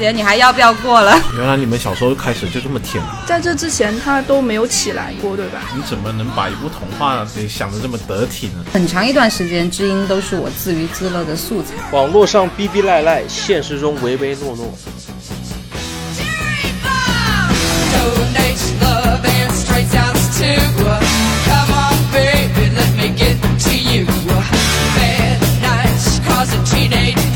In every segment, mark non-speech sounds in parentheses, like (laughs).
这个父亲节你还要不要过了？原来你们小时候开始就这么甜，(laughs) 在这之前他都没有起来过，对吧？你怎么能把一部童话给想得这么得体呢？很长一段时间，知音都是我自娱自乐的素材。网络上逼逼赖赖，现实中唯唯诺诺。Donates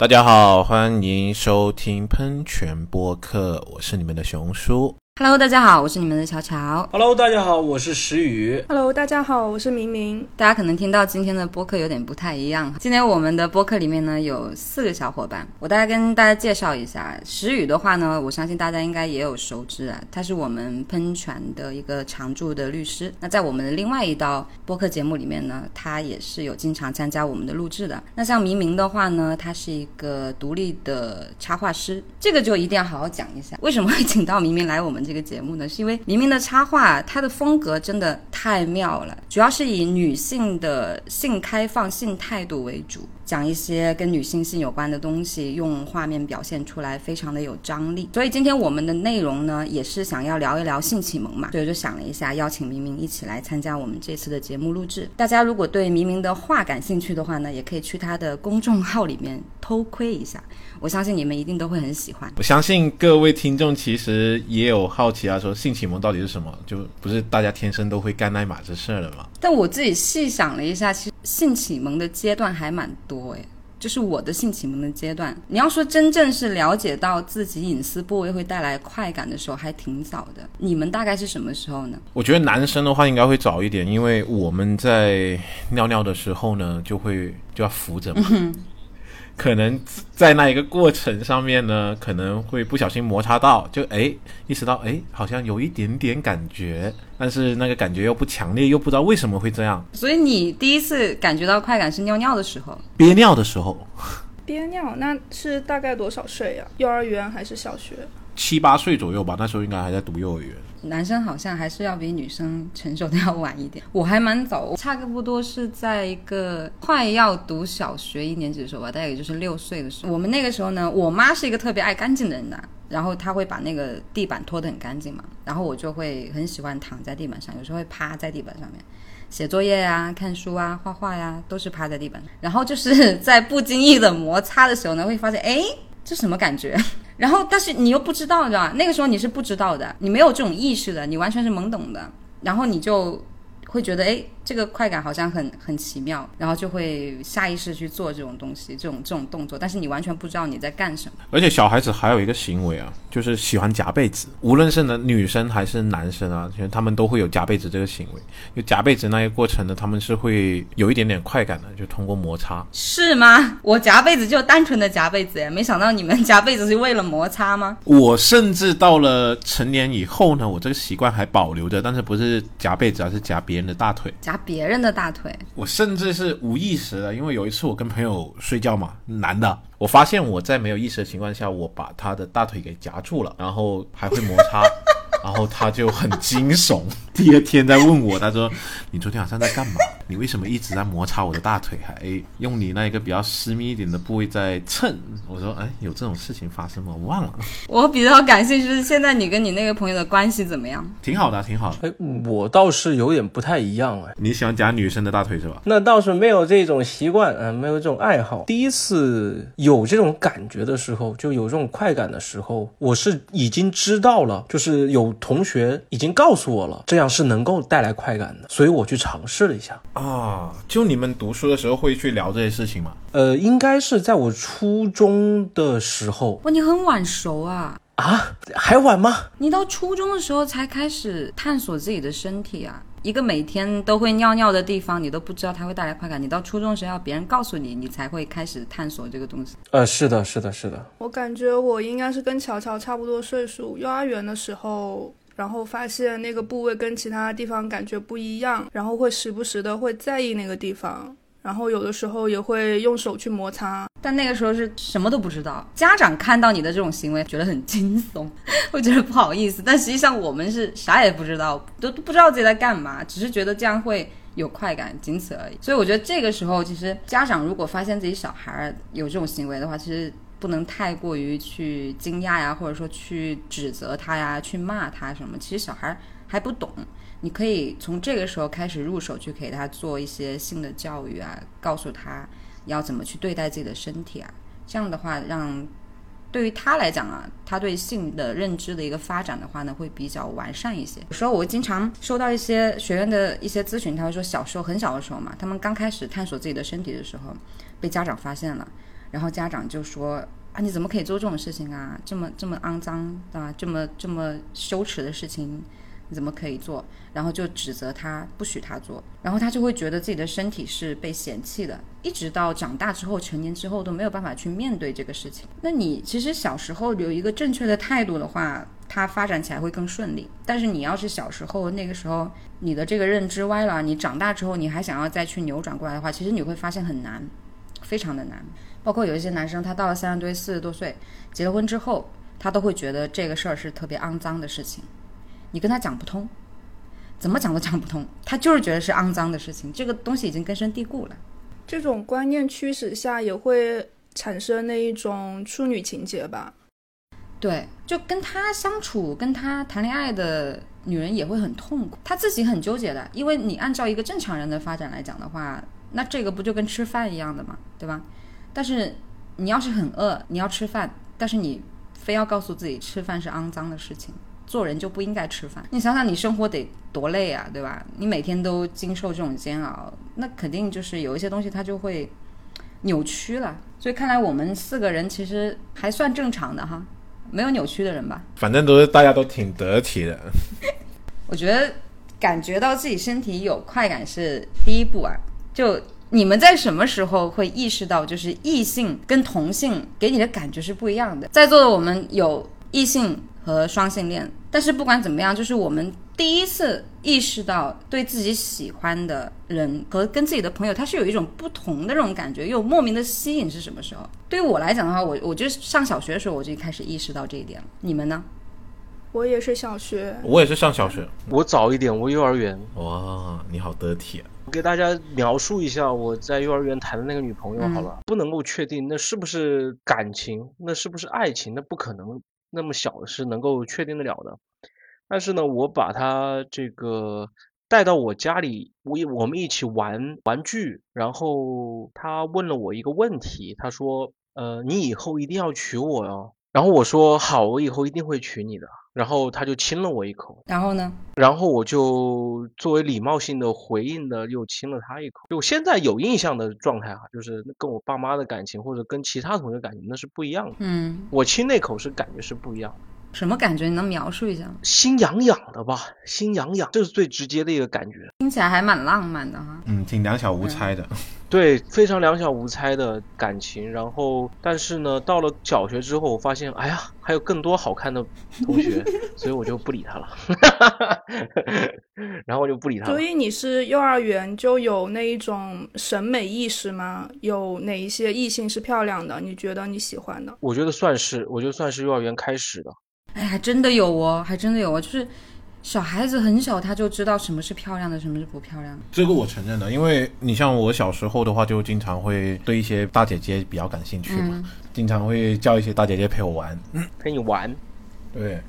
大家好，欢迎收听喷泉播客，我是你们的熊叔。Hello，大家好，我是你们的乔乔。Hello，大家好，我是石宇。Hello，大家好，我是明明。大家可能听到今天的播客有点不太一样。今天我们的播客里面呢有四个小伙伴，我大概跟大家介绍一下。石宇的话呢，我相信大家应该也有熟知啊，他是我们喷泉的一个常驻的律师。那在我们的另外一道播客节目里面呢，他也是有经常参加我们的录制的。那像明明的话呢，他是一个独立的插画师，这个就一定要好好讲一下。为什么会请到明明来我们这个节目呢？是因为明明的插画，它的风格真的太妙了，主要是以女性的性开放、性态度为主，讲一些跟女性性有关的东西，用画面表现出来，非常的有张力。所以今天我们的内容呢，也是想要聊一聊性启蒙嘛，所以就想了一下，邀请明明一起来参加我们这次的节目录制。大家如果对明明的画感兴趣的话呢，也可以去他的公众号里面偷窥一下，我相信你们一定都会很喜欢。我相信各位听众其实也有好奇啊，说性启蒙到底是什么？就不是大家天生都会干那码这事儿的吗？但我自己细想了一下，其实性启蒙的阶段还蛮多诶。就是我的性启蒙的阶段，你要说真正是了解到自己隐私部位会带来快感的时候，还挺早的。你们大概是什么时候呢？我觉得男生的话应该会早一点，因为我们在尿尿的时候呢，就会就要扶着嘛。可能在那一个过程上面呢，可能会不小心摩擦到，就哎意识到哎好像有一点点感觉，但是那个感觉又不强烈，又不知道为什么会这样。所以你第一次感觉到快感是尿尿的时候。憋尿的时候，憋尿那是大概多少岁呀、幼儿园还是小学？七八岁左右吧，那时候应该还在读幼儿园。男生好像还是要比女生成熟的要晚一点。我还蛮早，我差不多是在一个快要读小学一年级的时候吧，大概也就是六岁的时候。我们那个时候呢，我妈是一个特别爱干净的人呐，然后她会把那个地板拖得很干净嘛，然后我就会很喜欢躺在地板上，有时候会趴在地板上面。写作业呀、看书啊、画画呀，都是趴在地板。然后就是在不经意的摩擦的时候呢，会发现，哎，这什么感觉？然后，但是你又不知道，对吧？那个时候你是不知道的，你没有这种意识的，你完全是懵懂的。然后你就会觉得，哎，这个快感好像很很奇妙，然后就会下意识去做这种东西，这种这种动作，但是你完全不知道你在干什么。而且小孩子还有一个行为啊，就是喜欢夹被子，无论是男女生还是男生啊，其实他们都会有夹被子这个行为。就夹被子那个过程呢，他们是会有一点点快感的，就通过摩擦。是吗？我夹被子就单纯的夹被子，哎，没想到你们夹被子是为了摩擦吗？我甚至到了成年以后呢，我这个习惯还保留着，但是不是夹被子，而是夹别人的大腿。夹别人的大腿，我甚至是无意识的，因为有一次我跟朋友睡觉嘛，男的，我发现我在没有意识的情况下，我把他的大腿给夹住了，然后还会摩擦，(laughs) 然后他就很惊悚。(laughs) 第二天再问我，他说：“你昨天晚上在干嘛？你为什么一直在摩擦我的大腿，还用你那一个比较私密一点的部位在蹭？”我说：“哎，有这种事情发生吗？我忘了，我比较感兴趣是现在你跟你那个朋友的关系怎么样？挺好的，挺好的。哎，我倒是有点不太一样哎。你喜欢夹女生的大腿是吧？那倒是没有这种习惯，嗯、没有这种爱好。第一次有这种感觉的时候，就有这种快感的时候，我是已经知道了，就是有同学已经告诉我了，这样是能够带来快感的，所以我去尝试了一下。啊，就你们读书的时候会去聊这些事情吗？呃，应该是在我初中的时候哇，你很晚熟啊！啊，还晚吗？你到初中的时候才开始探索自己的身体啊！一个每天都会尿尿的地方，你都不知道它会带来快感。你到初中的时候要别人告诉你，你才会开始探索这个东西。呃，是的，是的，是的。我感觉我应该是跟乔乔差不多岁数，幼儿园的时候。然后发现那个部位跟其他地方感觉不一样，然后会时不时的会在意那个地方，然后有的时候也会用手去摩擦。但那个时候是什么都不知道，家长看到你的这种行为觉得很惊悚，(laughs) 会觉得不好意思。但实际上我们是啥也不知道，都都不知道自己在干嘛，只是觉得这样会有快感，仅此而已。所以我觉得这个时候，其实家长如果发现自己小孩儿有这种行为的话，其实不能太过于去惊讶呀，或者说去指责他呀，去骂他什么。其实小孩儿还不懂。你可以从这个时候开始入手，去给他做一些性的教育啊，告诉他要怎么去对待自己的身体啊。这样的话，让对于他来讲啊，他对性的认知的一个发展的话呢，会比较完善一些。有时候我经常收到一些学员的一些咨询，他会说小时候很小的时候嘛，他们刚开始探索自己的身体的时候，被家长发现了，然后家长就说啊，你怎么可以做这种事情啊？这么这么肮脏啊，这么这么羞耻的事情。你怎么可以做？然后就指责他，不许他做，然后他就会觉得自己的身体是被嫌弃的，一直到长大之后、成年之后都没有办法去面对这个事情。那你其实小时候有一个正确的态度的话，他发展起来会更顺利。但是你要是小时候那个时候你的这个认知歪了，你长大之后你还想要再去扭转过来的话，其实你会发现很难，非常的难。包括有一些男生，他到了三十多岁、四十多岁，结了婚之后，他都会觉得这个事儿是特别肮脏的事情。你跟他讲不通，怎么讲都讲不通，他就是觉得是肮脏的事情，这个东西已经根深蒂固了。这种观念驱使下，也会产生那一种处女情节吧？对，就跟他相处、跟他谈恋爱的女人也会很痛苦，他自己很纠结的，因为你按照一个正常人的发展来讲的话，那这个不就跟吃饭一样的嘛，对吧？但是你要是很饿，你要吃饭，但是你非要告诉自己吃饭是肮脏的事情。做人就不应该吃饭。你想想，你生活得多累啊，对吧？你每天都经受这种煎熬，那肯定就是有一些东西它就会扭曲了。所以看来我们四个人其实还算正常的哈，没有扭曲的人吧？反正都是大家都挺得体的。(laughs) 我觉得感觉到自己身体有快感是第一步啊。就你们在什么时候会意识到，就是异性跟同性给你的感觉是不一样的？在座的我们有异性和双性恋。但是不管怎么样，就是我们第一次意识到对自己喜欢的人和跟自己的朋友，他是有一种不同的这种感觉，又莫名的吸引，是什么时候？对于我来讲的话，我我就上小学的时候我就开始意识到这一点了。你们呢？我也是小学，我也是上小学。我早一点，我幼儿园。哇，你好得体啊！我给大家描述一下我在幼儿园谈的那个女朋友好了，不能够确定那是不是感情，那是不是爱情，那不可能。那么小是能够确定得了的，但是呢，我把他这个带到我家里，我我们一起玩玩具，然后他问了我一个问题，他说：“呃，你以后一定要娶我哟。”然后我说：“好，我以后一定会娶你的。”然后他就亲了我一口，然后呢？然后我就作为礼貌性的回应的又亲了他一口。就现在有印象的状态哈，就是跟我爸妈的感情或者跟其他同学感情那是不一样的。嗯，我亲那口是感觉是不一样的。什么感觉？你能描述一下吗？心痒痒的吧，心痒痒，这是最直接的一个感觉。听起来还蛮浪漫的哈。嗯，挺两小无猜的。对，非常两小无猜的感情。然后，但是呢，到了小学之后，我发现，哎呀，还有更多好看的同学，(laughs) 所以我就不理他了。(laughs) 然后我就不理他了。所以你是幼儿园就有那一种审美意识吗？有哪一些异性是漂亮的？你觉得你喜欢的？我觉得算是，我觉得算是幼儿园开始的。哎，还真的有哦，还真的有哦，就是小孩子很小他就知道什么是漂亮的，什么是不漂亮的。这个我承认的，因为你像我小时候的话，就经常会对一些大姐姐比较感兴趣嘛，经常会叫一些大姐姐陪我玩，陪你玩。对，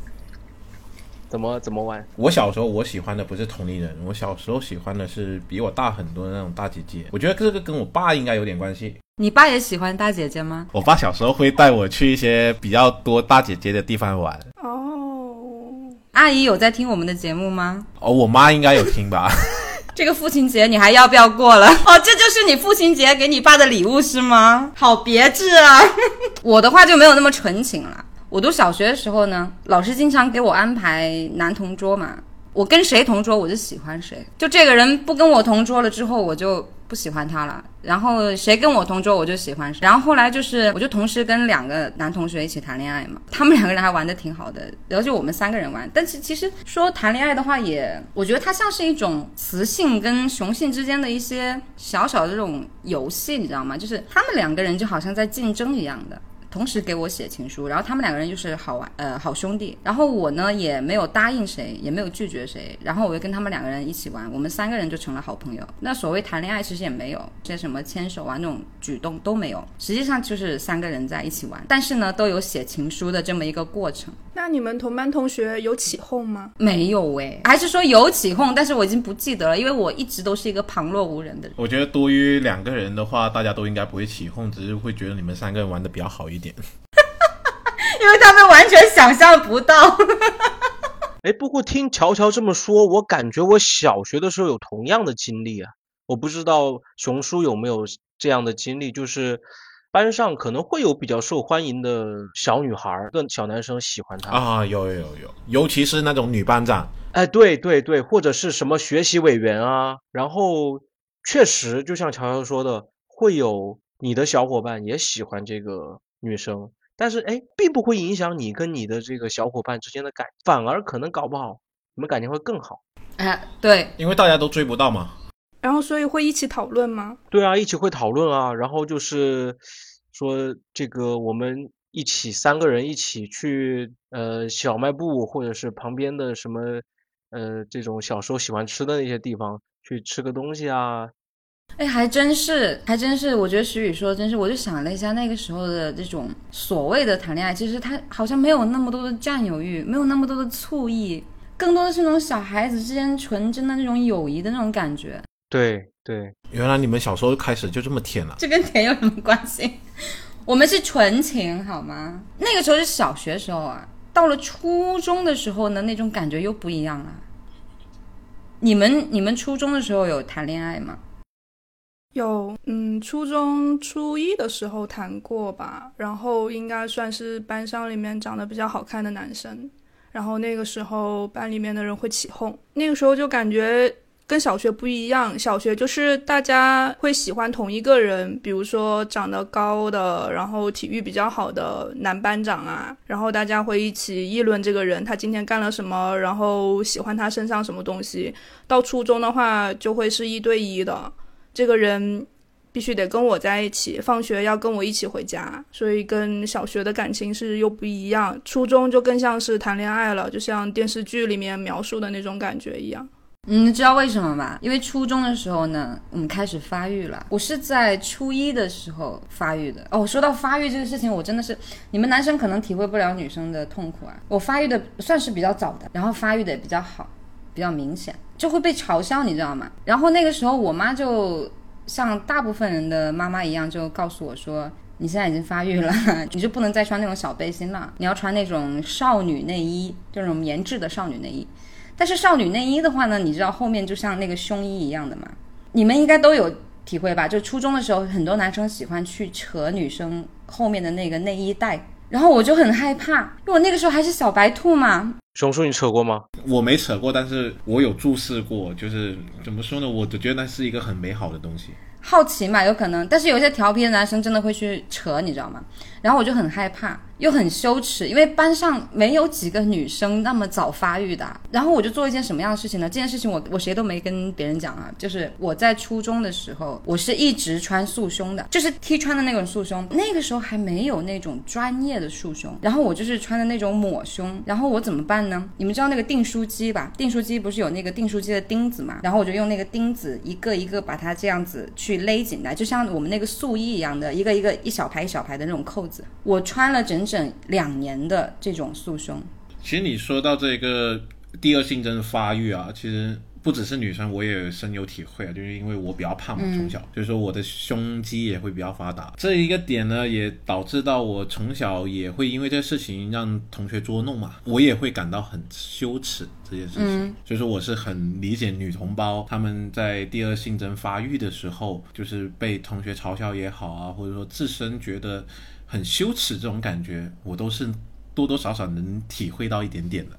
怎么怎么玩？我小时候我喜欢的不是同龄人，我小时候喜欢的是比我大很多的那种大姐姐。我觉得这个跟我爸应该有点关系。你爸也喜欢大姐姐吗？我爸小时候会带我去一些比较多大姐姐的地方玩。哦，阿姨有在听我们的节目吗？哦，我妈应该有听吧。(laughs) 这个父亲节你还要不要过了？哦，这就是你父亲节给你爸的礼物是吗？好别致啊！(laughs) 我的话就没有那么纯情了。我读小学的时候呢，老师经常给我安排男同桌嘛，我跟谁同桌我就喜欢谁，就这个人不跟我同桌了之后，我就不喜欢他了。然后谁跟我同桌我就喜欢谁。然后后来就是我就同时跟两个男同学一起谈恋爱嘛，他们两个人还玩的挺好的，然后就我们三个人玩。但是其实说谈恋爱的话也，我觉得它像是一种雌性跟雄性之间的一些小小的这种游戏，你知道吗？就是他们两个人就好像在竞争一样的。同时给我写情书，然后他们两个人就是好玩，呃，好兄弟。然后我呢也没有答应谁，也没有拒绝谁，然后我就跟他们两个人一起玩，我们三个人就成了好朋友。那所谓谈恋爱其实也没有这些什么牵手啊那种举动都没有，实际上就是三个人在一起玩，但是呢都有写情书的这么一个过程。那你们同班同学有起哄吗？没有诶，还是说有起哄，但是我已经不记得了，因为我一直都是一个旁若无人的人。我觉得多于两个人的话，大家都应该不会起哄，只是会觉得你们三个人玩的比较好一点。(laughs) 因为他们完全想象不到。(laughs) 哎，不过听乔乔这么说，我感觉我小学的时候有同样的经历啊。我不知道熊叔有没有这样的经历，就是班上可能会有比较受欢迎的小女孩儿跟小男生喜欢她。啊，有有有有，尤其是那种女班长，哎，对对对，或者是什么学习委员啊，然后确实就像乔乔说的，会有你的小伙伴也喜欢这个女生，但是哎，并不会影响你跟你的这个小伙伴之间的感，反而可能搞不好你们感情会更好。哎，对，因为大家都追不到嘛。然后所以会一起讨论吗？对啊，一起会讨论啊，然后就是说这个我们一起三个人一起去呃小卖部或者是旁边的什么呃这种小时候喜欢吃的那些地方去吃个东西啊。哎，还真是，还真是，我觉得徐宇说的真是，我就想了一下那个时候的这种所谓的谈恋爱，其实他好像没有那么多的占有欲，没有那么多的醋意，更多的是那种小孩子之间纯真的那种友谊的那种感觉。对对，原来你们小时候开始就这么甜了、这跟甜有什么关系？(laughs) 我们是纯情好吗？那个时候是小学时候啊，到了初中的时候呢，那种感觉又不一样了。你们你们初中的时候有谈恋爱吗？有，嗯，初中初一的时候谈过吧，然后应该算是班上里面长得比较好看的男生，然后那个时候班里面的人会起哄，那个时候就感觉跟小学不一样，小学就是大家会喜欢同一个人，比如说长得高的，然后体育比较好的男班长啊，然后大家会一起议论这个人他今天干了什么，然后喜欢他身上什么东西。到初中的话就会是一对一的。这个人必须得跟我在一起，放学要跟我一起回家，所以跟小学的感情是又不一样。初中就更像是谈恋爱了，就像电视剧里面描述的那种感觉一样。嗯，你知道为什么吗？因为初中的时候呢，我们开始发育了。我是在初一的时候发育的。哦，说到发育这个事情，我真的是你们男生可能体会不了女生的痛苦啊。我发育的算是比较早的，然后发育的也比较好，比较明显，就会被嘲笑，你知道吗？然后那个时候我妈就像大部分人的妈妈一样，就告诉我说。你现在已经发育了，(laughs) 你就不能再穿那种小背心了，你要穿那种少女内衣，这种棉质的少女内衣。但是少女内衣的话呢，你知道后面就像那个胸衣一样的嘛，你们应该都有体会吧？就初中的时候，很多男生喜欢去扯女生后面的那个内衣带，然后我就很害怕，因为我那个时候还是小白兔嘛。熊叔，你扯过吗？我没扯过，但是我有注视过，就是怎么说呢？我就觉得那是一个很美好的东西。好奇嘛，有可能，但是有一些调皮的男生真的会去扯，你知道吗？然后我就很害怕，又很羞耻，因为班上没有几个女生那么早发育的。然后我就做一件什么样的事情呢？这件事情我我谁都没跟别人讲啊，就是我在初中的时候，我是一直穿束胸的，就是 T 穿的那种束胸。那个时候还没有那种专业的束胸，然后我就是穿的那种抹胸。然后我怎么办呢？你们知道那个订书机吧？订书机不是有那个订书机的钉子嘛？然后我就用那个钉子一个一个把它这样子去勒紧来，就像我们那个素衣一样的，一个一个一小排一小排的那种扣子。我穿了整整两年的这种塑胸。其实你说到这个第二性征发育啊，其实不只是女生，我也深有体会啊，就是因为我比较胖嘛，从小，就是说我的胸肌也会比较发达。这一个点呢，也导致到我从小也会因为这事情让同学捉弄嘛，我也会感到很羞耻这件事情。所以说我是很理解女同胞她们在第二性征发育的时候，就是被同学嘲笑也好啊，或者说自身觉得很羞耻这种感觉，我都是多多少少能体会到一点点的。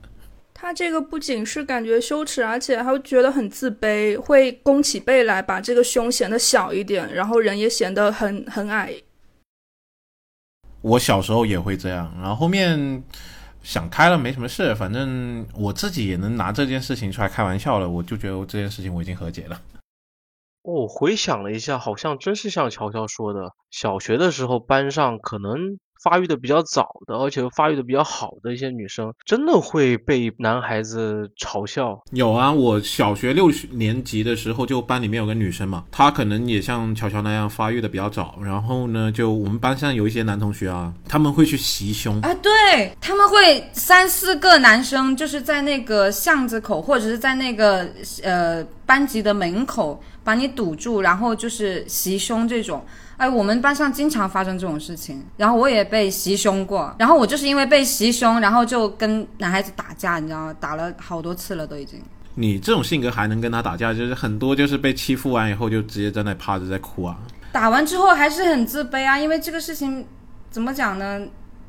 他这个不仅是感觉羞耻，而且还会觉得很自卑，会弓起背来把这个胸显得小一点，然后人也显得很很矮。我小时候也会这样，然后后面想开了，没什么事，反正我自己也能拿这件事情出来开玩笑了，我就觉得这件事情我已经和解了。哦，回想了一下，好像真是像乔乔说的，小学的时候班上可能发育的比较早的，而且发育的比较好的一些女生，真的会被男孩子嘲笑。有啊，我小学六年级的时候，就班里面有个女生嘛，她可能也像乔乔那样发育的比较早，然后呢，就我们班上有一些男同学啊，他们会去袭胸，啊，对他们会三四个男生，就是在那个巷子口，或者是在那个呃班级的门口把你堵住，然后就是袭胸这种。哎，我们班上经常发生这种事情，然后我也被袭胸过，然后我就是因为被袭胸，然后就跟男孩子打架，你知道吗？打了好多次了都已经。你这种性格还能跟他打架，就是很多就是被欺负完以后就直接在那趴着在哭啊。打完之后还是很自卑啊，因为这个事情怎么讲呢？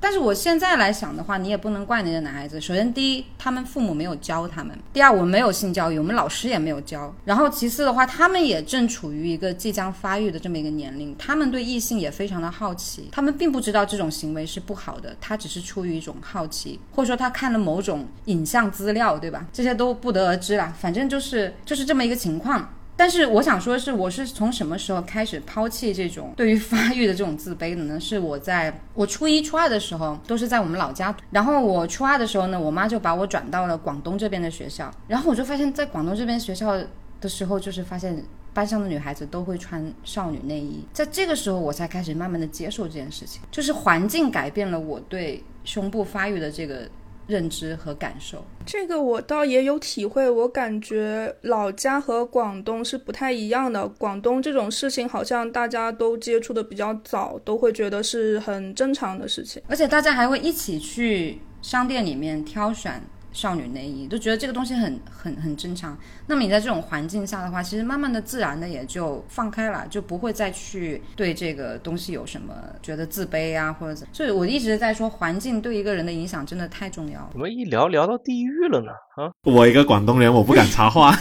但是我现在来想的话，你也不能怪那些男孩子。首先，第一，他们父母没有教他们；第二，我们没有性教育，我们老师也没有教。然后，其次的话，他们也正处于一个即将发育的这么一个年龄，他们对异性也非常的好奇，他们并不知道这种行为是不好的，他只是出于一种好奇，或者说他看了某种影像资料，对吧？这些都不得而知啦。反正就是就是这么一个情况。但是我想说的是，我是从什么时候开始抛弃这种对于发育的这种自卑的呢？是我在我初一、初二的时候，都是在我们老家。然后我初二的时候呢，我妈就把我转到了广东这边的学校。然后我就发现，在广东这边学校的时候，就是发现班上的女孩子都会穿少女内衣。在这个时候，我才开始慢慢的接受这件事情，就是环境改变了我对胸部发育的这个认知和感受。这个我倒也有体会，我感觉老家和广东是不太一样的。广东这种事情好像大家都接触的比较早，都会觉得是很正常的事情。而且大家还会一起去商店里面挑选少女内衣，都觉得这个东西很很很正常。那么你在这种环境下的话，其实慢慢的、自然的也就放开了，就不会再去对这个东西有什么觉得自卑啊，或者怎。所以我一直在说，环境对一个人的影响真的太重要了。怎么一聊聊到地狱了呢？啊，我一个广东人，我不敢插话。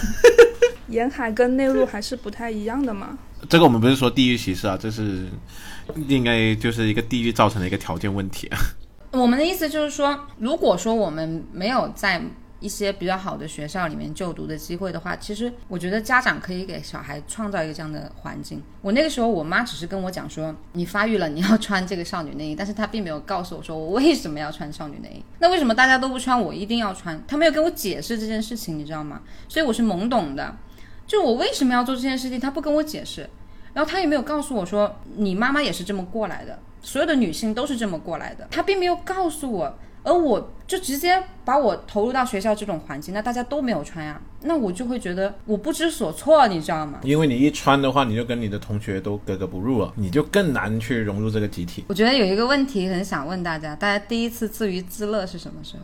沿海跟内陆还是不太一样的嘛。这个我们不是说地域歧视啊，这是应该就是一个地域造成的一个条件问题啊。我们的意思就是说，如果说我们没有在一些比较好的学校里面就读的机会的话，其实我觉得家长可以给小孩创造一个这样的环境。我那个时候，我妈只是跟我讲说，你发育了，你要穿这个少女内衣，但是她并没有告诉我说我为什么要穿少女内衣。那为什么大家都不穿，我一定要穿？她没有跟我解释这件事情，你知道吗？所以我是懵懂的，就我为什么要做这件事情，她不跟我解释，然后她也没有告诉我说，你妈妈也是这么过来的。所有的女性都是这么过来的，她并没有告诉我，而我就直接把我投入到学校这种环境，那大家都没有穿呀，那我就会觉得我不知所措，你知道吗？因为你一穿的话，你就跟你的同学都格格不入了，你就更难去融入这个集体。我觉得有一个问题很想问大家，大家第一次自娱自乐是什么时候？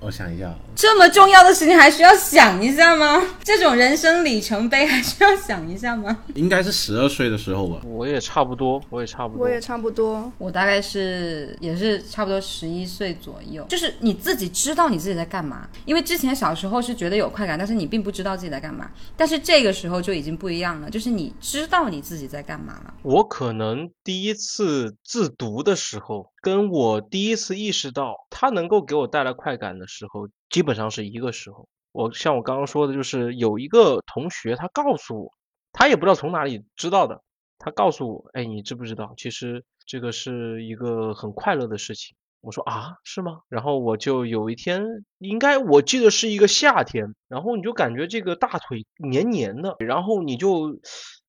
我想一下，这么重要的事情还需要想一下吗？这种人生里程碑还需要想一下吗？应该是十二岁的时候吧。我也差不多，我也差不多。我也差不多。我大概是也是差不多十一岁左右，就是你自己知道你自己在干嘛，因为之前小时候是觉得有快感，但是你并不知道自己在干嘛，但是这个时候就已经不一样了，就是你知道你自己在干嘛了。我可能第一次自读的时候，跟我第一次意识到它能够给我带来快感的时候，基本上是一个时候。我像我刚刚说的，就是有一个同学他告诉我，他也不知道从哪里知道的，他告诉我，哎，你知不知道，其实这个是一个很快乐的事情。我说啊，是吗？然后我就有一天，应该我记得是一个夏天，然后你就感觉这个大腿黏黏的，然后你就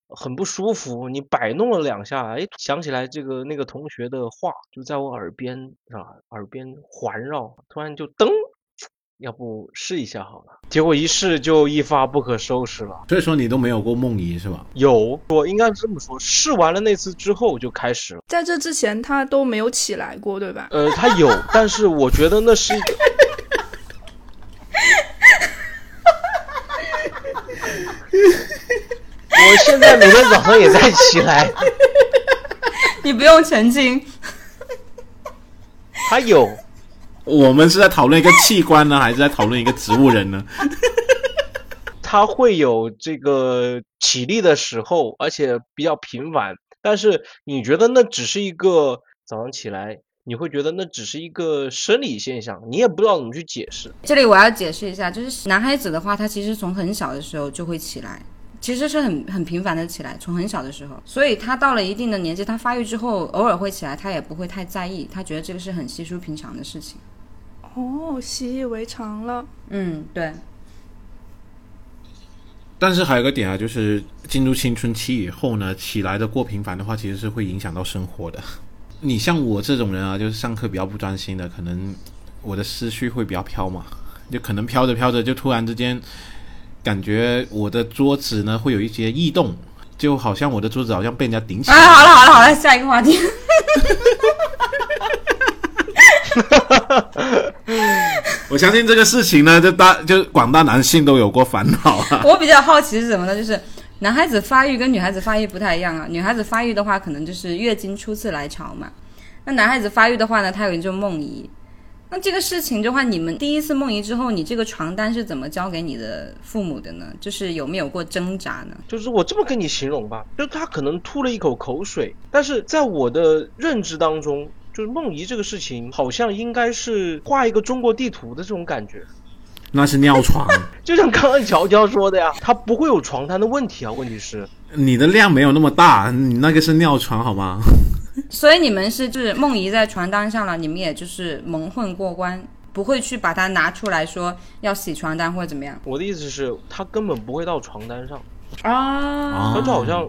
很不舒服，你摆弄了两下，哎，想起来这个那个同学的话就在我耳边啊，耳边环绕，突然就噔，要不试一下好了。结果一试就一发不可收拾了。所以说你都没有过梦遗是吧？有，我应该是这么说，试完了那次之后就开始了。在这之前他都没有起来过，对吧？呃，他有，但是我觉得那是一个。(laughs) 我现在每天早上也在起来，(laughs) 你不用澄清，他有，我们是在讨论一个器官呢，还是在讨论一个植物人呢？(laughs) 他会有这个起立的时候，而且比较频繁。但是你觉得那只是一个早上起来，你会觉得那只是一个生理现象，你也不知道怎么去解释。这里我要解释一下，就是男孩子的话，他其实从很小的时候就会起来，其实是很很频繁的起来，从很小的时候，所以他到了一定的年纪，他发育之后偶尔会起来，他也不会太在意，他觉得这个是很稀疏平常的事情。哦，习以为常了。嗯，对，但是还有个点啊，就是进入青春期以后呢，起来的过频繁的话，其实是会影响到生活的。你像我这种人啊，就是上课比较不专心的，可能我的思绪会比较飘嘛，就可能飘着飘着，就突然之间感觉我的桌子呢会有一些异动，就好像我的桌子好像被人家顶起来。啊，好了好了好了，下一个话题。(laughs) 我相信这个事情呢，就大就广大男性都有过烦恼啊。(laughs) 我比较好奇是什么呢？就是男孩子发育跟女孩子发育不太一样啊。女孩子发育的话，可能就是月经初次来潮嘛。那男孩子发育的话呢，他有一种梦遗。那这个事情的话，你们第一次梦遗之后，你这个床单是怎么交给你的父母的呢？就是有没有过挣扎呢？就是我这么跟你形容吧，就他可能吐了一口口水，但是在我的认知当中，就是梦遗这个事情，好像应该是画一个中国地图的这种感觉。那是尿床，(laughs) 就像刚刚乔乔说的呀，他不会有床单的问题啊。问题是，你的量没有那么大，你那个是尿床好吗？所以你们是就是梦遗在床单上了，你们也就是蒙混过关，不会去把它拿出来说要洗床单或者怎么样我的意思是，他根本不会到床单上，啊？啊他就好像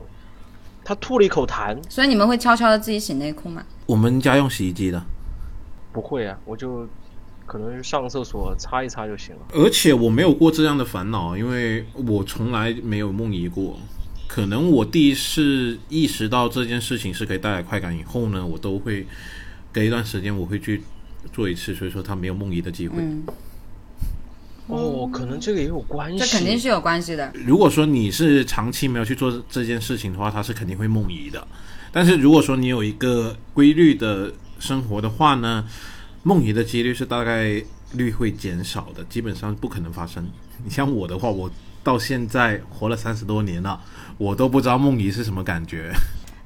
他吐了一口痰，所以你们会悄悄的自己洗内裤吗？我们家用洗衣机的，不会啊，我就可能是上厕所擦一擦就行了。而且我没有过这样的烦恼，因为我从来没有梦遗过。可能我第一次意识到这件事情是可以带来快感以后呢，我都会隔一段时间我会去做一次，所以说他没有梦遗的机会。嗯，哦，可能这个也有关系。这肯定是有关系的。如果说你是长期没有去做这件事情的话，它是肯定会梦遗的。但是如果说你有一个规律的生活的话呢，梦遗的几率是大概率会减少的，基本上不可能发生。你像我的话，我到现在活了三十多年了，我都不知道梦遗是什么感觉。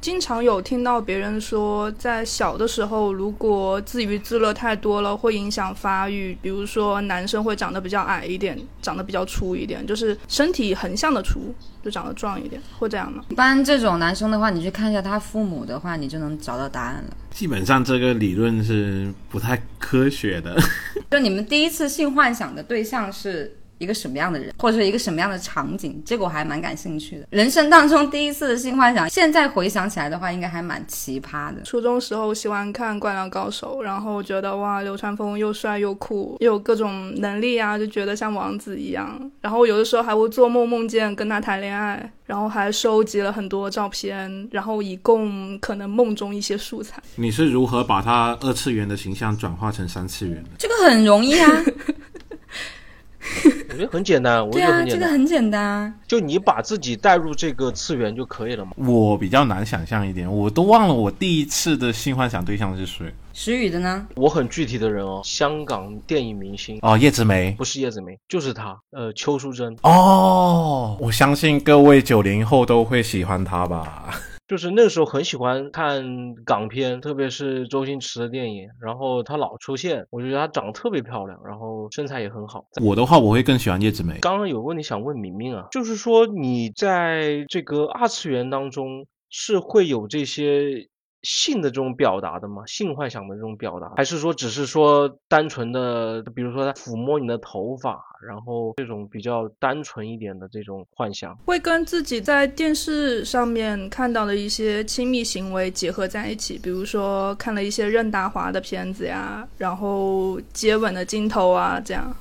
经常有听到别人说，在小的时候，如果自娱自乐太多了，会影响发育。比如说，男生会长得比较矮一点，长得比较粗一点，就是身体横向的粗，就长得壮一点，会这样吗？一般这种男生的话，你去看一下他父母的话，你就能找到答案了。(laughs) 基本上这个理论是不太科学的。就你们第一次性幻想的对象是一个什么样的人，或者是一个什么样的场景？这个我还蛮感兴趣的。人生当中第一次的性幻想，现在回想起来的话，应该还蛮奇葩的。初中时候喜欢看《灌篮高手》，然后觉得哇，流川枫又帅又酷，又有各种能力啊，就觉得像王子一样。然后有的时候还会做梦梦见跟他谈恋爱，然后还收集了很多照片，然后以供可能梦中一些素材。你是如何把他二次元的形象转化成三次元的？这个很容易啊，(laughs) 我觉得很简单，我对啊，觉得很简单，这个很简单啊。就你把自己带入这个次元就可以了嘛。我比较难想象一点，我都忘了我第一次的性幻想对象是谁。石宇的呢？我很具体的人哦，香港电影明星，哦，叶子梅。不是叶子梅，就是她，呃，邱淑贞，哦，我相信各位九零后都会喜欢他吧。就是那个时候很喜欢看港片，特别是周星驰的电影，然后他老出现，我觉得他长得特别漂亮，然后身材也很好。我的话，我会更喜欢叶子梅。刚刚有个问题想问明明啊，就是说你在这个二次元当中是会有这些性的这种表达的吗？性幻想的这种表达，还是说只是说单纯的，比如说他抚摸你的头发，然后这种比较单纯一点的这种幻想？会跟自己在电视上面看到的一些亲密行为结合在一起，比如说看了一些任达华的片子呀，然后接吻的镜头啊，这样。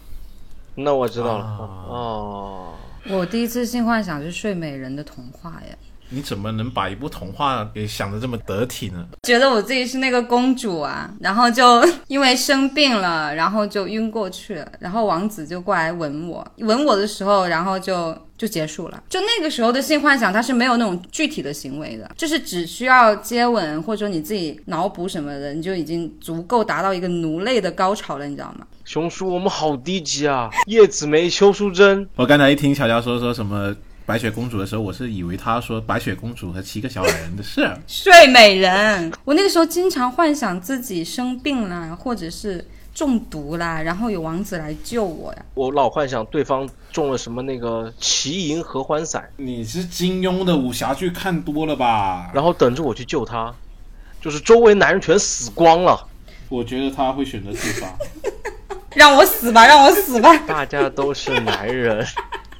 那我知道了，啊哦，我第一次性幻想是睡美人的童话呀。你怎么能把一部童话给想的这么得体呢？觉得我自己是那个公主啊，然后就因为生病了，然后就晕过去了，然后王子就过来吻我，吻我的时候，然后就就结束了。就那个时候的性幻想，它是没有那种具体的行为的，就是只需要接吻，或者说你自己脑补什么的，你就已经足够达到一个奴类的高潮了，你知道吗？熊叔，我们好低级啊！叶子梅、邱淑贞，我刚才一听乔乔说说什么白雪公主的时候，我是以为他说白雪公主和七个小矮人的事。(laughs) 睡美人，我那个时候经常幻想自己生病啦，或者是中毒啦，然后有王子来救我呀。我老幻想对方中了什么那个奇银合欢散，你是金庸的武侠剧看多了吧？然后等着我去救他，就是周围男人全死光了，我觉得他会选择自杀。(laughs) 让我死吧，让我死吧！大家都是男人，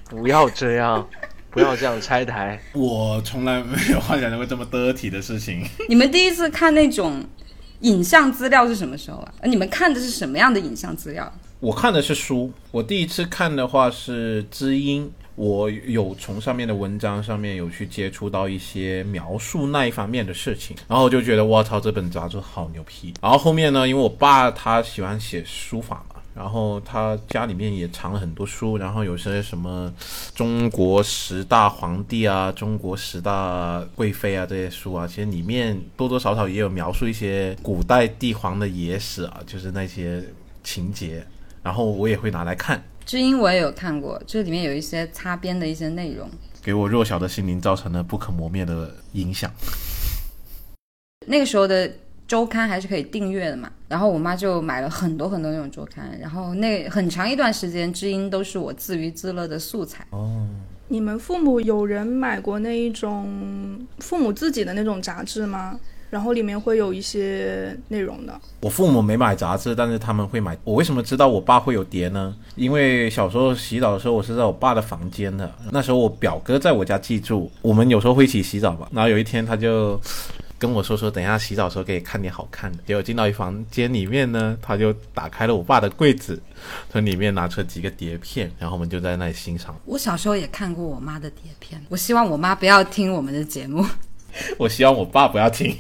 不要这样，不要这样拆台。我从来没有幻想过这么得体的事情。你们第一次看那种影像资料是什么时候啊？呃你们看的是什么样的影像资料？我看的是书，我第一次看的话是《知音》，我有从上面的文章上面有去接触到一些描述那一方面的事情，然后我就觉得我操，这本杂志好牛批。然后后面呢，因为我爸他喜欢写书法嘛。然后他家里面也藏了很多书，然后有些什么中国十大皇帝啊、中国十大贵妃啊这些书啊，其实里面多多少少也有描述一些古代帝皇的野史啊，就是那些情节。然后我也会拿来看，知音我也有看过，这里面有一些擦边的一些内容。给我弱小的心灵造成了不可磨灭的影响。那个时候的周刊还是可以订阅的嘛，然后我妈就买了很多很多那种周刊，然后那很长一段时间，知音都是我自娱自乐的素材。哦你们父母有人买过那一种父母自己的那种杂志吗？然后里面会有一些内容的。我父母没买杂志，但是他们会买。我为什么知道我爸会有碟呢？因为小时候洗澡的时候，我是在我爸的房间的。那时候我表哥在我家寄住，我们有时候会一起洗澡吧。然后有一天他就跟我说说，等一下洗澡的时候可以看点好看的。结果进到一房间里面呢，他就打开了我爸的柜子，从里面拿出几个碟片，然后我们就在那里欣赏。我小时候也看过我妈的碟片，我希望我妈不要听我们的节目。(laughs) 我希望我爸不要听。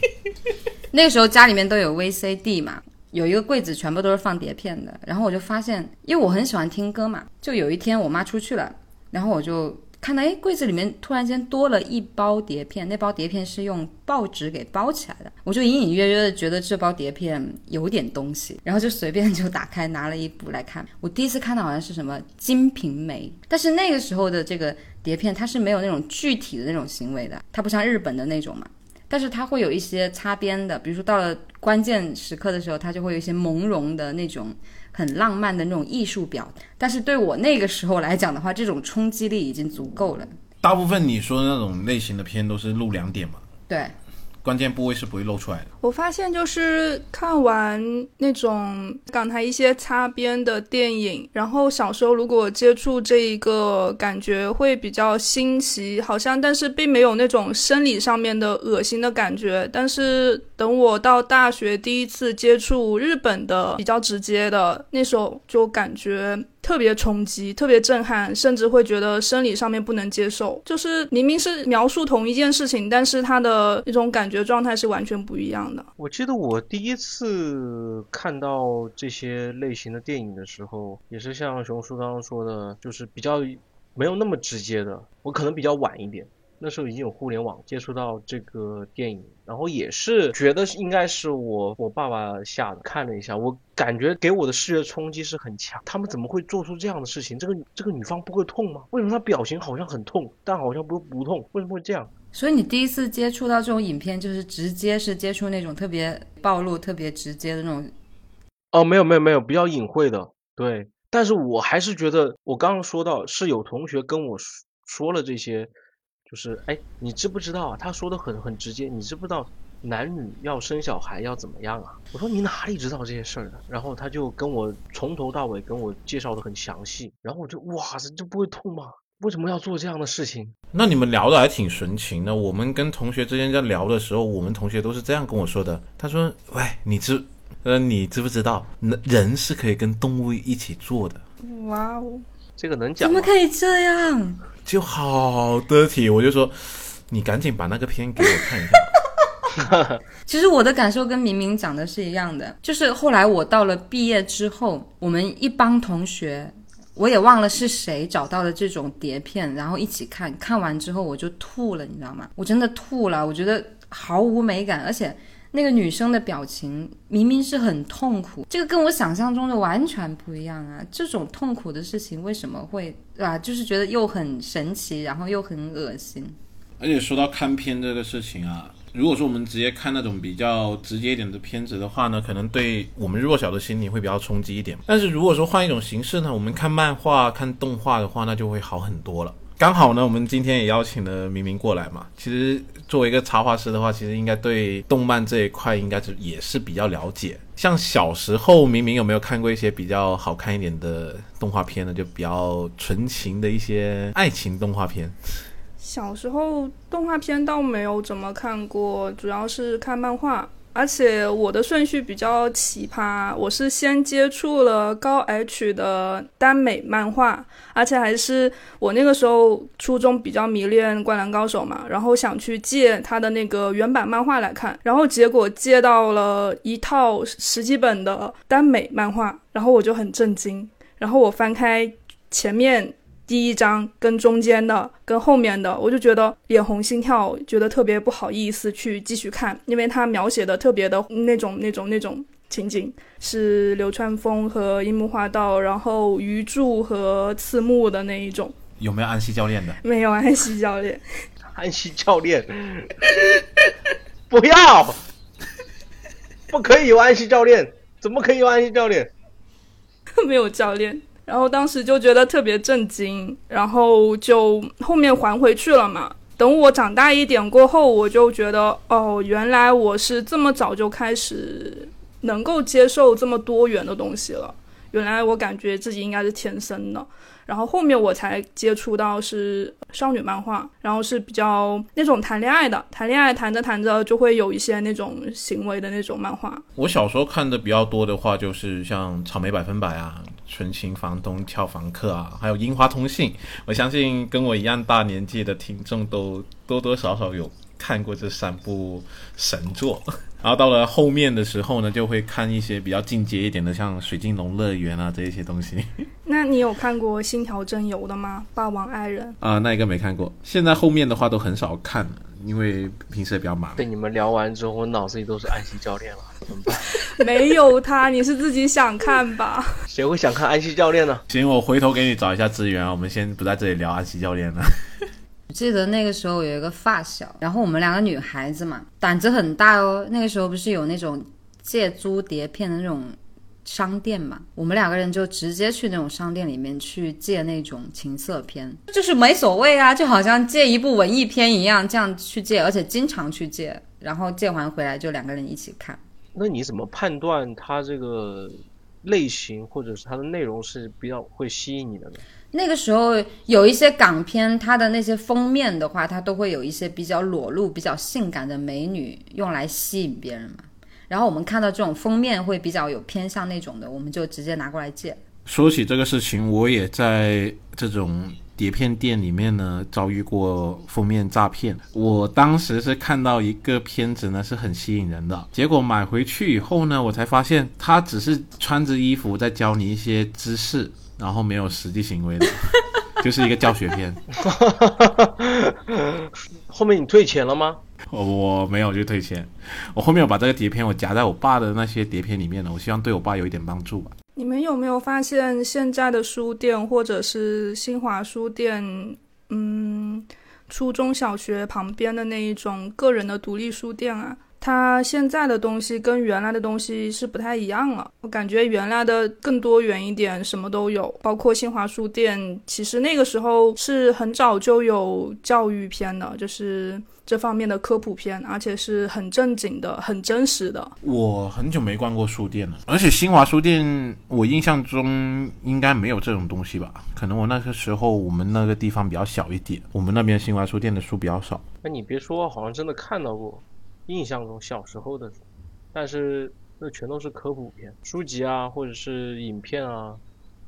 那个时候家里面都有 VCD 嘛，有一个柜子全部都是放碟片的。然后我就发现，因为我很喜欢听歌嘛，就有一天我妈出去了，然后我就看到，哎，柜子里面突然间多了一包碟片，那包碟片是用报纸给包起来的，我就隐隐约约的觉得这包碟片有点东西，然后就随便就打开拿了一部来看。我第一次看到好像是什么《金瓶梅》，但是那个时候的这个碟片它是没有那种具体的那种行为的，它不像日本的那种嘛。但是它会有一些擦边的，比如说到了关键时刻的时候，它就会有一些朦胧的那种很浪漫的那种艺术表。但是对我那个时候来讲的话，这种冲击力已经足够了。大部分你说的那种类型的片都是录两点嘛，对，关键部位是不会露出来的。我发现就是看完那种港台一些擦边的电影，然后小时候如果接触这一个，感觉会比较新奇，好像但是并没有那种生理上面的恶心的感觉。但是等我到大学第一次接触日本的比较直接的，那时候就感觉特别冲击，特别震撼，甚至会觉得生理上面不能接受。就是明明是描述同一件事情，但是它的那种感觉状态是完全不一样的。我记得我第一次看到这些类型的电影的时候，也是像熊叔刚刚说的，就是比较没有那么直接的。我可能比较晚一点，那时候已经有互联网，接触到这个电影，然后也是觉得应该是我我爸爸下的，看了一下，我感觉给我的视觉冲击是很强。他们怎么会做出这样的事情？这个这个女方不会痛吗？为什么她表情好像很痛，但好像不不痛？为什么会这样？所以你第一次接触到这种影片，就是直接是接触那种特别暴露、特别直接的那种。哦，没有没有没有，比较隐晦的，对。但是我还是觉得，我刚刚说到是有同学跟我说说了这些，就是哎，你知不知道啊？他说的很很直接，你知不知道男女要生小孩要怎么样啊？我说你哪里知道这些事儿的？然后他就跟我从头到尾跟我介绍的很详细，然后我就哇塞，这不会痛吗？为什么要做这样的事情？那你们聊的还挺纯情的。我们跟同学之间在聊的时候，我们同学都是这样跟我说的。他说：“喂，你知，呃，你知不知道，人人是可以跟动物一起做的，哇哦！这个能讲吗怎么？可以这样？就好得体。”我就说：“你赶紧把那个片给我看一下。(laughs) 其实我的感受跟明明讲的是一样的，就是后来我到了毕业之后，我们一帮同学，我也忘了是谁找到了这种碟片，然后一起看，看完之后我就吐了，你知道吗？我真的吐了，我觉得毫无美感，而且那个女生的表情明明是很痛苦，这个跟我想象中的完全不一样啊！这种痛苦的事情为什么会啊？就是觉得又很神奇，然后又很恶心。而且说到看片这个事情啊，如果说我们直接看那种比较直接一点的片子的话呢，可能对我们弱小的心理会比较冲击一点。但是如果说换一种形式呢，我们看漫画、看动画的话，那就会好很多了。刚好呢，我们今天也邀请了明明过来嘛。其实作为一个插画师的话，其实应该对动漫这一块应该是也是比较了解。像小时候明明有没有看过一些比较好看一点的动画片呢？就比较纯情的一些爱情动画片。小时候动画片倒没有怎么看过，主要是看漫画。而且我的顺序比较奇葩，我是先接触了高 H 的耽美漫画，而且还是我那个时候初中比较迷恋《灌篮高手》嘛，然后想去借他的那个原版漫画来看，然后结果借到了一套十几本的耽美漫画，然后我就很震惊，然后我翻开前面。第一章跟中间的跟后面的，我就觉得脸红心跳，觉得特别不好意思去继续看，因为他描写的特别的那种那种那种情景，是流川枫和樱木花道，然后鱼柱和刺木的那一种。有没有安西教练的？没有安西教练，安西教练，不要，不可以有安西教练，怎么可以有安西教练？(laughs) 没有教练。然后当时就觉得特别震惊，然后就后面还回去了嘛。等我长大一点过后，我就觉得哦，原来我是这么早就开始能够接受这么多元的东西了。原来我感觉自己应该是天生的。然后后面我才接触到是少女漫画，然后是比较那种谈恋爱的，谈恋爱谈着谈着就会有一些那种行为的那种漫画。我小时候看的比较多的话，就是像《草莓百分百》啊，《纯情房东俏房客》啊，还有《樱花通信》。我相信跟我一样大年纪的听众都多多少少有看过这三部神作。然后到了后面的时候呢，就会看一些比较进阶一点的，像《水晶龙乐园》啊这一些东西。(laughs) 那你有看过《星条真游》的吗？霸王爱人啊，那一个没看过。现在后面的话都很少看了，因为平时也比较忙。被你们聊完之后，我脑子里都是安西教练了，(laughs) 怎么办？没有他，你是自己想看吧？谁会想看安西教练呢？行，我回头给你找一下资源啊。我们先不在这里聊安西教练了。记得那个时候有一个发小，然后我们两个女孩子嘛，胆子很大哦。那个时候不是有那种借租碟片的那种商店嘛，我们两个人就直接去那种商店里面去借那种情色片，就是没所谓啊，就好像借一部文艺片一样，这样去借，而且经常去借，然后借完回来就两个人一起看。那你怎么判断它这个类型或者是它的内容是比较会吸引你的呢？那个时候有一些港片，它的那些封面的话，它都会有一些比较裸露、比较性感的美女用来吸引别人嘛。然后我们看到这种封面会比较有偏向那种的，我们就直接拿过来借。说起这个事情，我也在这种碟片店里面呢遭遇过封面诈骗。我当时是看到一个片子呢是很吸引人的，结果买回去以后呢，我才发现他只是穿着衣服在教你一些姿势。然后没有实际行为的，(laughs) 就是一个教学片。(laughs) 后面你退钱了吗？我没有去退钱，我后面我把这个碟片我夹在我爸的那些碟片里面了，我希望对我爸有一点帮助吧。你们有没有发现现在的书店或者是新华书店，嗯，初中小学旁边的那一种个人的独立书店啊？它现在的东西跟原来的东西是不太一样了，我感觉原来的更多元一点，什么都有，包括新华书店。其实那个时候是很早就有教育片的，就是这方面的科普片，而且是很正经的、很真实的。我很久没逛过书店了，而且新华书店，我印象中应该没有这种东西吧？可能我那个时候我们那个地方比较小一点，我们那边新华书店的书比较少。哎，你别说，好像真的看到过。印象中小时候的，但是那全都是科普片书籍啊，或者是影片啊，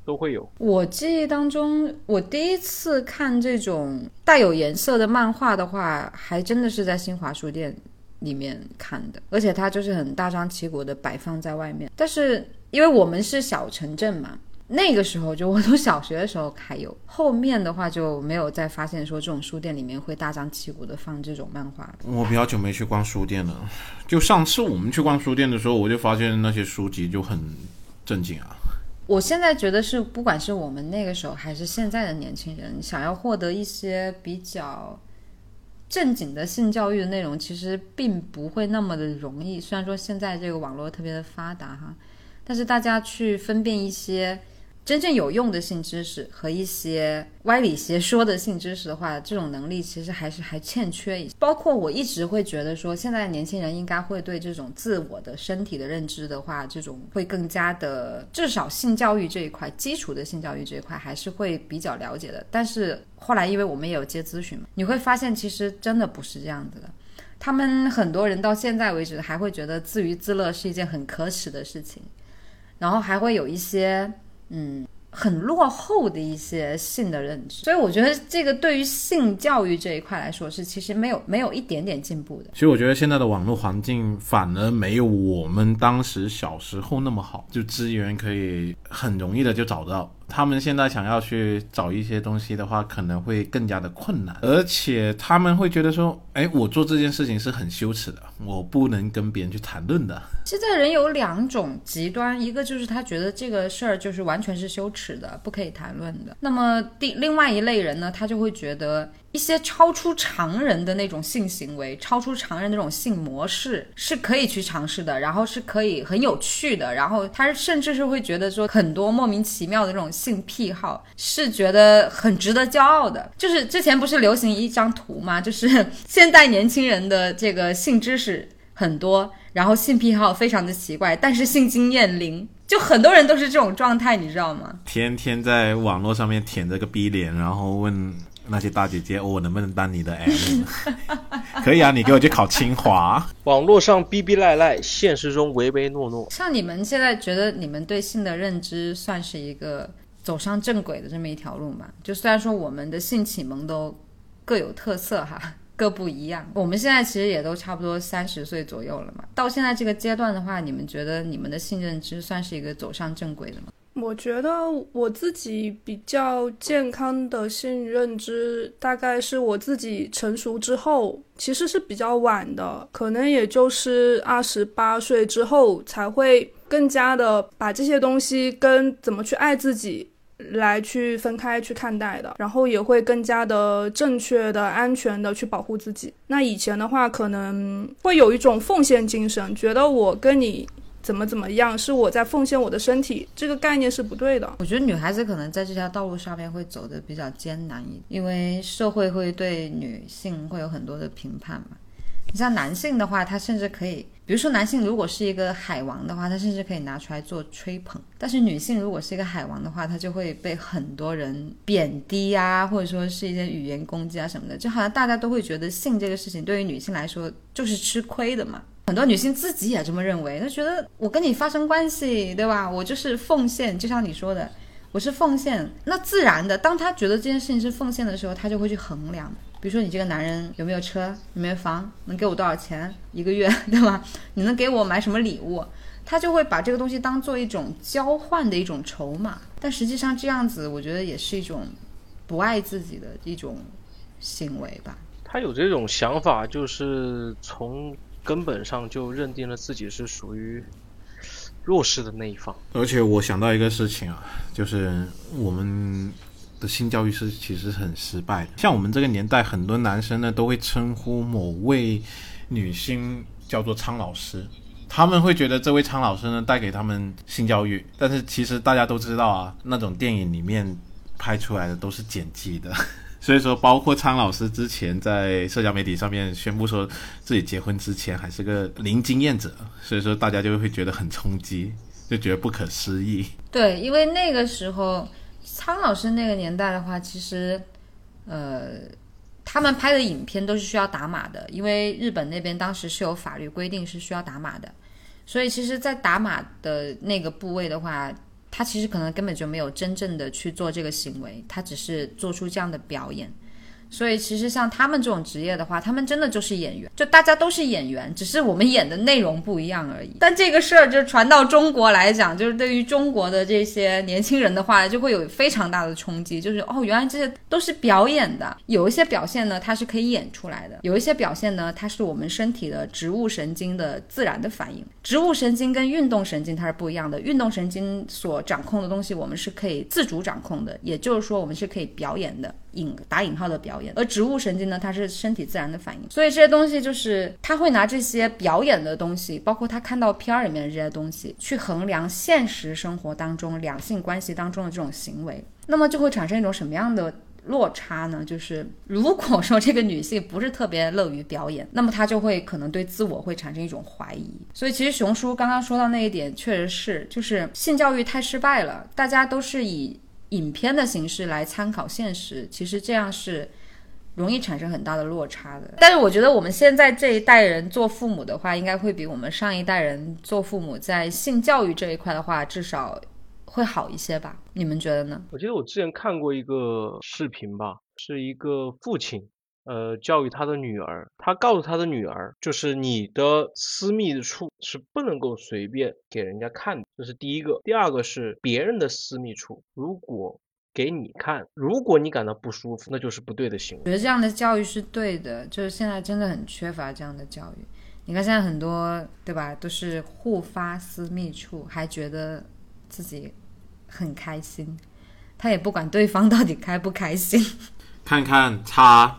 都会有。我记忆当中，我第一次看这种带有颜色的漫画的话，还真的是在新华书店里面看的，而且它就是很大张旗鼓的摆放在外面。但是因为我们是小城镇嘛，那个时候就我从小学的时候还有，(laughs) 后面的话就没有再发现说这种书店里面会大张旗鼓的放这种漫画。我比较久没去逛书店了，就上次我们去逛书店的时候，我就发现那些书籍就很正经啊。我现在觉得是，不管是我们那个时候，还是现在的年轻人，想要获得一些比较正经的性教育的内容，其实并不会那么的容易。虽然说现在这个网络特别的发达哈，但是大家去分辨一些真正有用的性知识和一些歪理邪说的性知识的话，这种能力其实还是还欠缺一些。包括我一直会觉得说，现在年轻人应该会对这种自我的身体的认知的话，这种会更加的，至少性教育这一块，基础的性教育这一块还是会比较了解的。但是后来，因为我们也有接咨询嘛，你会发现其实真的不是这样子的。他们很多人到现在为止还会觉得自娱自乐是一件很可耻的事情，然后还会有一些嗯很落后的一些性的认知，所以我觉得这个对于性教育这一块来说是其实没有没有一点点进步的。其实我觉得现在的网络环境反而没有我们当时小时候那么好，就资源可以很容易的就找到。他们现在想要去找一些东西的话，可能会更加的困难，而且他们会觉得说，哎，我做这件事情是很羞耻的，我不能跟别人去谈论的。现在人有两种极端，一个就是他觉得这个事儿就是完全是羞耻的，不可以谈论的。那么第另外一类人呢，他就会觉得一些超出常人的那种性行为，超出常人的那种性模式是可以去尝试的，然后是可以很有趣的，然后他甚至是会觉得说很多莫名其妙的这种性癖好是觉得很值得骄傲的。就是之前不是流行一张图吗？就是现代年轻人的这个性知识很多，然后性癖好非常的奇怪，但是性经验零，就很多人都是这种状态，你知道吗？天天在网络上面舔着个逼脸，然后问那些大姐姐，哦我能不能当你的 M？(laughs) 可以啊，你给我去考清华。(laughs) 网络上逼逼赖赖，现实中唯唯诺诺。像你们现在觉得你们对性的认知算是一个走上正轨的这么一条路吗？就虽然说我们的性启蒙都各有特色哈，各不一样。我们现在其实也都差不多三十岁左右了嘛。到现在这个阶段的话，你们觉得你们的性认知算是一个走上正轨的吗？我觉得我自己比较健康的性认知，大概是我自己成熟之后，其实是比较晚的，可能也就是二十八岁之后才会更加的把这些东西跟怎么去爱自己。来去分开去看待的，然后也会更加的正确的、安全的去保护自己。那以前的话，可能会有一种奉献精神，觉得我跟你怎么怎么样，是我在奉献我的身体，这个概念是不对的。我觉得女孩子可能在这条道路上面会走的比较艰难一点，因为社会会对女性会有很多的评判嘛。你像男性的话，他甚至可以，比如说男性如果是一个海王的话，他甚至可以拿出来做吹捧；但是女性如果是一个海王的话，她就会被很多人贬低啊，或者说是一些语言攻击啊什么的，就好像大家都会觉得性这个事情对于女性来说就是吃亏的嘛。很多女性自己也这么认为，她觉得我跟你发生关系，对吧？我就是奉献，就像你说的，我是奉献。那自然的，当他觉得这件事情是奉献的时候，他就会去衡量。比如说，你这个男人有没有车，有没有房，能给我多少钱一个月，(laughs) 对吧？你能给我买什么礼物？他就会把这个东西当做一种交换的一种筹码。但实际上这样子，我觉得也是一种不爱自己的一种行为吧。他有这种想法，就是从根本上就认定了自己是属于弱势的那一方。而且我想到一个事情啊，就是我们的性教育是其实很失败的。像我们这个年代，很多男生呢都会称呼某位女星叫做苍老师，他们会觉得这位苍老师呢带给他们性教育，但是其实大家都知道啊，那种电影里面拍出来的都是剪辑的。所以说，包括苍老师之前在社交媒体上面宣布说自己结婚之前还是个零经验者，所以说大家就会觉得很冲击，(laughs) 就觉得不可思议。对，因为那个时候苍老师那个年代的话，其实，呃，他们拍的影片都是需要打码的，因为日本那边当时是有法律规定是需要打码的，所以其实，在打码的那个部位的话，他其实可能根本就没有真正的去做这个行为，他只是做出这样的表演。所以其实像他们这种职业的话，他们真的就是演员，就大家都是演员，只是我们演的内容不一样而已。但这个事儿就传到中国来讲，就是对于中国的这些年轻人的话，就会有非常大的冲击，就是哦，原来这些都是表演的。有一些表现呢，它是可以演出来的；有一些表现呢，它是我们身体的植物神经的自然的反应。植物神经跟运动神经它是不一样的，运动神经所掌控的东西，我们是可以自主掌控的，也就是说，我们是可以表演的。引打引号的表演，而植物神经呢，它是身体自然的反应，所以这些东西就是他会拿这些表演的东西，包括他看到片儿里面的这些东西，去衡量现实生活当中两性关系当中的这种行为，那么就会产生一种什么样的落差呢？就是如果说这个女性不是特别乐于表演，那么她就会可能对自我会产生一种怀疑。所以其实熊叔刚刚说到那一点，确实是，就是性教育太失败了，大家都是以。影片的形式来参考现实，其实这样是容易产生很大的落差的。但是我觉得我们现在这一代人做父母的话，应该会比我们上一代人做父母在性教育这一块的话，至少会好一些吧？你们觉得呢？我记得我之前看过一个视频吧，是一个父亲。呃，教育他的女儿，他告诉他的女儿，就是你的私密处是不能够随便给人家看的，这是第一个。第二个是别人的私密处，如果给你看，如果你感到不舒服，那就是不对的行为。我觉得这样的教育是对的，就是现在真的很缺乏这样的教育。你看现在很多，对吧，都是互发私密处，还觉得自己很开心，他也不管对方到底开不开心。看看叉，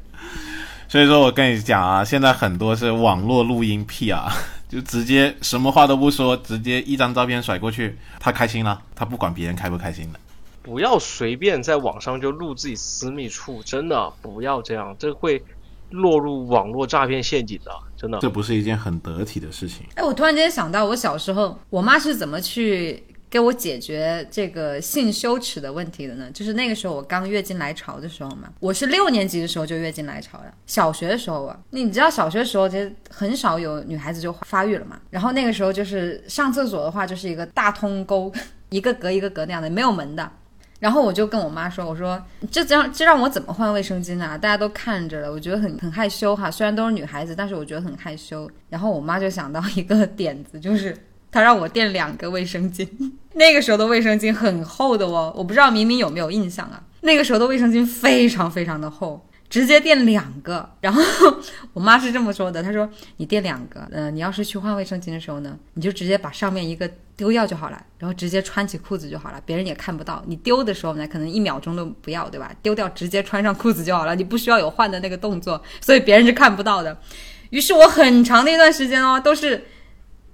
(laughs) 所以说我跟你讲啊，现在很多是网络录音癖啊，(laughs) 就直接什么话都不说，直接一张照片甩过去，他开心了，他不管别人开不开心的。不要随便在网上就录自己私密处，真的不要这样，这会落入网络诈骗陷阱的，真的。这不是一件很得体的事情。哎，我突然间想到，我小时候我妈是怎么去。给我解决这个性羞耻的问题的呢，就是那个时候我刚月经来潮的时候嘛，我是六年级的时候就月经来潮了。小学的时候啊，那你知道小学的时候其实很少有女孩子就发育了嘛。然后那个时候就是上厕所的话就是一个大通沟，(laughs) 一个隔一个隔那样的，没有门的。然后我就跟我妈说，我说这让这让我怎么换卫生巾啊？大家都看着了，我觉得很很害羞哈。虽然都是女孩子，但是我觉得很害羞。然后我妈就想到一个点子，就是。他让我垫两个卫生巾，(laughs) 那个时候的卫生巾很厚的哦，我不知道明明有没有印象啊？那个时候的卫生巾非常非常的厚，直接垫两个。然后 (laughs) 我妈是这么说的，她说你垫两个，嗯，你要是去换卫生巾的时候呢，你就直接把上面一个丢掉就好了，然后直接穿起裤子就好了，别人也看不到。你丢的时候呢，可能一秒钟都不要，对吧？丢掉直接穿上裤子就好了，你不需要有换的那个动作，所以别人是看不到的。于是我很长的一段时间哦，都是。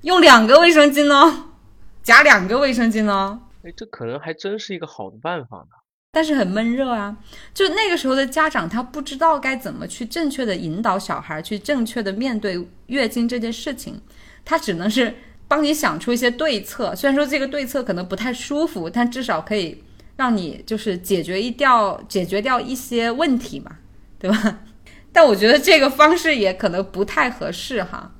用两个卫生巾呢，(laughs) 夹两个卫生巾呢。哎，这可能还真是一个好的办法呢。但是很闷热啊，就那个时候的家长他不知道该怎么去正确的引导小孩去正确的面对月经这件事情，他只能是帮你想出一些对策。虽然说这个对策可能不太舒服，但至少可以让你就是解决一掉解决掉一些问题嘛，对吧？(laughs) 但我觉得这个方式也可能不太合适哈。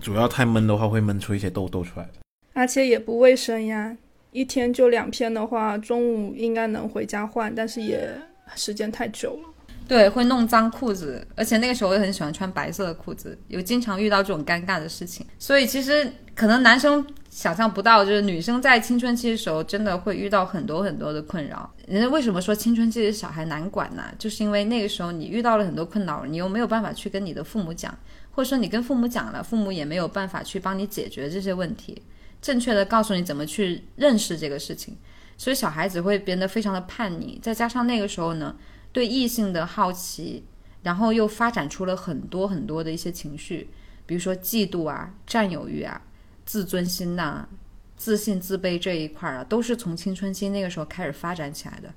主要太闷的话，会闷出一些痘痘出来的，而且也不卫生呀。一天就两片的话，中午应该能回家换，但是也时间太久了。对，会弄脏裤子，而且那个时候我也很喜欢穿白色的裤子，有经常遇到这种尴尬的事情。所以其实可能男生想象不到，就是女生在青春期的时候真的会遇到很多很多的困扰。人家为什么说青春期的小孩难管呢？就是因为那个时候你遇到了很多困扰，你又没有办法去跟你的父母讲。或者说你跟父母讲了，父母也没有办法去帮你解决这些问题，正确的告诉你怎么去认识这个事情，所以小孩子会变得非常的叛逆。再加上那个时候呢，对异性的好奇，然后又发展出了很多很多的一些情绪，比如说嫉妒啊、占有欲啊、自尊心呐、自信自卑这一块啊，都是从青春期那个时候开始发展起来的。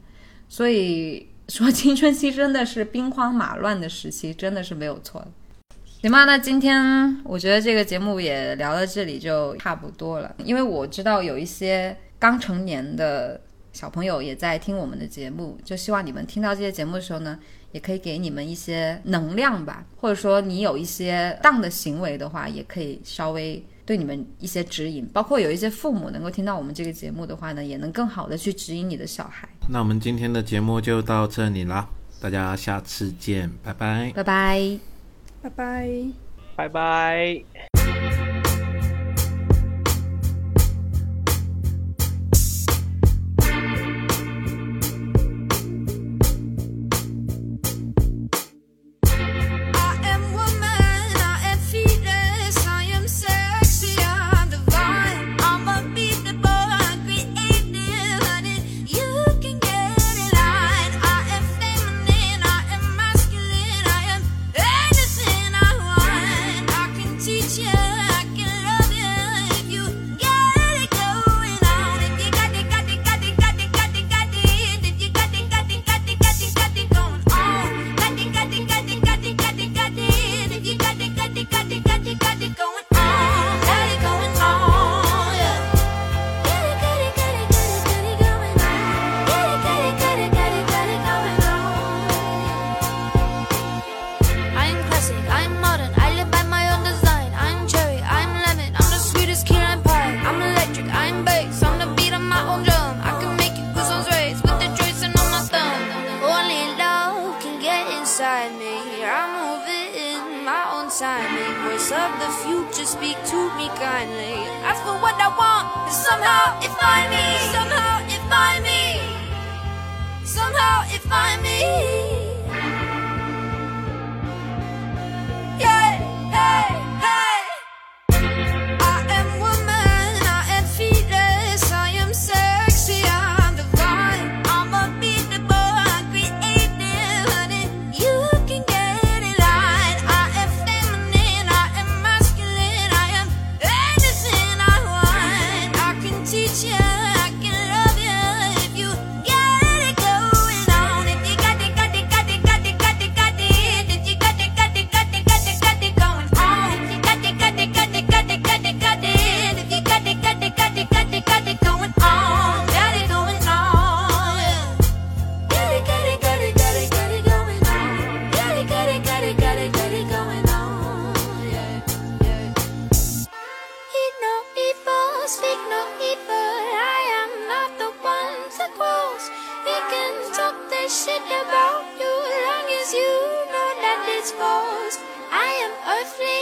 所以说青春期真的是兵荒马乱的时期，真的是没有错的。行吧那今天我觉得这个节目也聊到这里就差不多了。因为我知道有一些刚成年的小朋友也在听我们的节目就希望你们听到这些节目的时候呢也可以给你们一些能量吧。或者说你有一些当的行为的话也可以稍微对你们一些指引。包括有一些父母能够听到我们这个节目的话呢也能更好的去指引你的小孩。那我们今天的节目就到这里啦大家下次见拜拜。拜拜。拜拜。拜拜。wishing about you, long as you know that it's false. I am earthly.